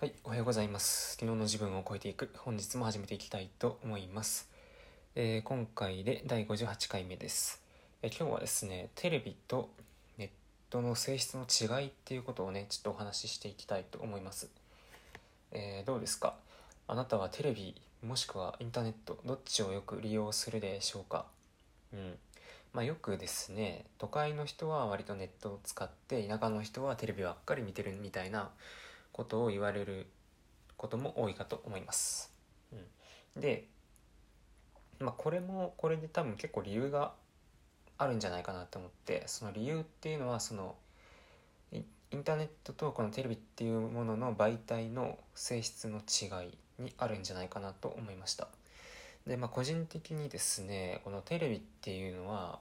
はい、おはようございます。昨日の自分を超えていく、本日も始めていきたいと思います。えー今回で第58回目です、えー今日はですね、テレビとネットの性質の違いっていうことをね、ちょっとお話ししていきたいと思います。えーどうですか？あなたはテレビもしくはインターネットどっちをよく利用するでしょうか？うんまあ、よくですね都会の人は割とネットを使って田舎の人はテレビばっかり見てるみたいなことを言われることも多いかと思います。うん、で、まあ、これもこれで多分結構理由があるんじゃないかなと思ってその理由っていうのはそのインターネットとこのテレビっていうものの媒体の性質の違いにあるんじゃないかなと思いました。でまあ個人的にですねこのテレビっていうのは、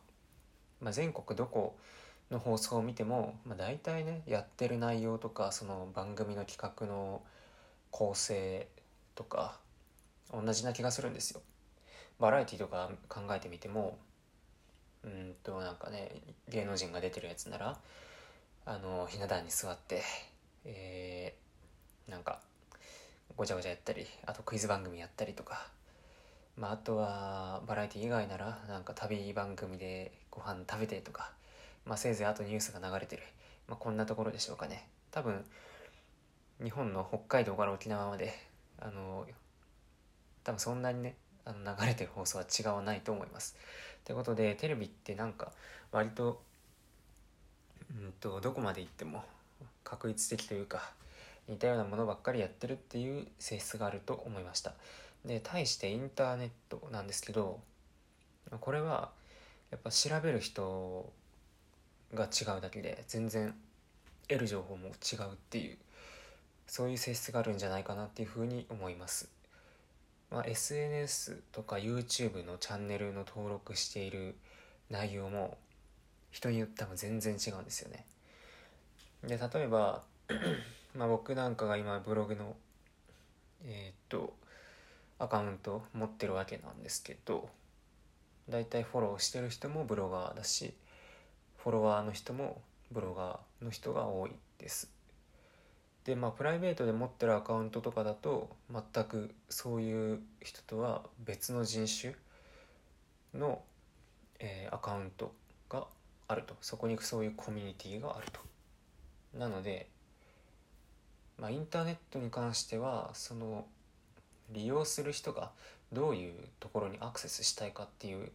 まあ、全国どこの放送を見ても、まあ、大体ねやってる内容とかその番組の企画の構成とか同じな気がするんですよ。バラエティとか考えてみてもうんとなんかね芸能人が出てるやつならあのひな壇に座って、えーなんかごちゃごちゃやったりあとクイズ番組やったりとかまあ、あとはバラエティ以外ならなんか旅番組でご飯食べてとか、まあ、せいぜいあとニュースが流れてる、まあ、こんなところでしょうかね多分日本の北海道から沖縄まであの多分そんなにねあの流れてる放送は違わないと思います。ということでテレビってなんか割とうんとどこまで行っても確率的というか似たようなものばっかりやってるっていう性質があると思いました。で対してインターネットなんですけどこれはやっぱ調べる人が違うだけで全然得る情報も違うっていうそういう性質があるんじゃないかなっていうふうに思います、まあ、SNS とか YouTube のチャンネルの登録している内容も人によって多分全然違うんですよね。で例えば まあ僕なんかが今ブログのえーっとアカウント持ってるわけなんですけどだいたいフォローしてる人もブロガーだしフォロワーの人もブロガーの人が多いです。でまあプライベートで持ってるアカウントとかだと全くそういう人とは別の人種の、えーアカウントがあると。そこにそういうコミュニティがあると。なのでまあインターネットに関してはその利用する人がどういうところにアクセスしたいかっていう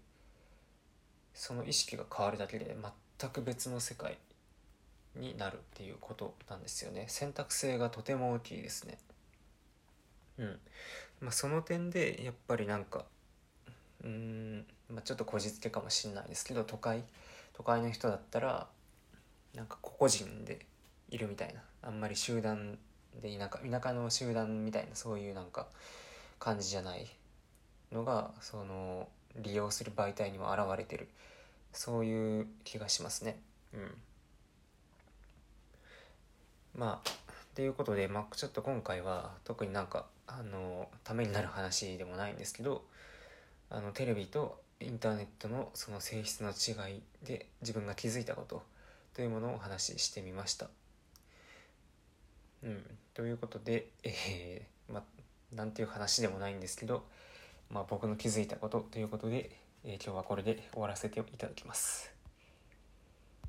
その意識が変わるだけで全く別の世界になるっていうことなんですよね。選択性がとても大きいですね。うん。まあその点でやっぱりなんかうん、まあ、ちょっとこじつけかもしれないですけど都会都会の人だったらなんか個々人でいるみたいなあんまり集団で田舎田舎の集団みたいなそういうなんか感じじゃないのがその利用する媒体にも現れてるそういう気がしますね。うん。まあということで、まあ、ちょっと今回は特になんかあのためになる話でもないんですけどあのテレビとインターネットのその性質の違いで自分が気づいたことというものをお話ししてみました。うん、ということで、えー、まあなんていう話でもないんですけど、まあ、僕の気づいたことということで、えー今日はこれで終わらせていただきます。